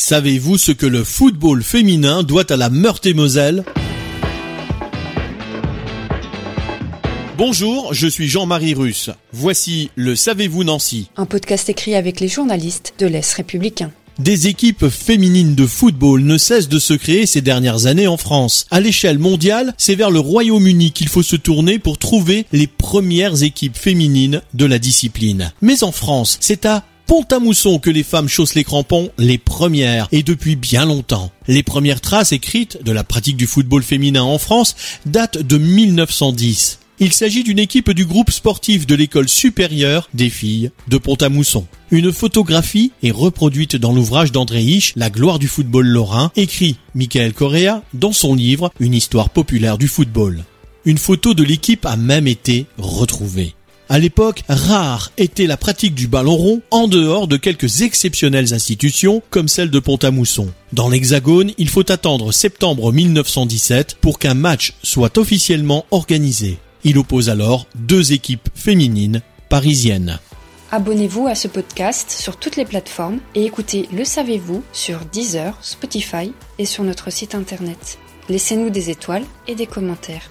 Savez-vous ce que le football féminin doit à la Meurthe-et-Moselle? Bonjour, je suis Jean-Marie Russe. Voici le Savez-vous Nancy Un podcast écrit avec les journalistes de l'Est républicain. Des équipes féminines de football ne cessent de se créer ces dernières années en France. À l'échelle mondiale, c'est vers le Royaume-Uni qu'il faut se tourner pour trouver les premières équipes féminines de la discipline. Mais en France, c'est à Pont-à-Mousson que les femmes chaussent les crampons, les premières, et depuis bien longtemps. Les premières traces écrites de la pratique du football féminin en France datent de 1910. Il s'agit d'une équipe du groupe sportif de l'école supérieure des filles de Pont-à-Mousson. Une photographie est reproduite dans l'ouvrage d'André Hiche, La gloire du football lorrain, écrit Michael Correa dans son livre Une histoire populaire du football. Une photo de l'équipe a même été retrouvée. À l'époque, rare était la pratique du ballon rond en dehors de quelques exceptionnelles institutions comme celle de Pont-à-Mousson. Dans l'Hexagone, il faut attendre septembre 1917 pour qu'un match soit officiellement organisé. Il oppose alors deux équipes féminines parisiennes. Abonnez-vous à ce podcast sur toutes les plateformes et écoutez Le Savez-vous sur Deezer, Spotify et sur notre site internet. Laissez-nous des étoiles et des commentaires.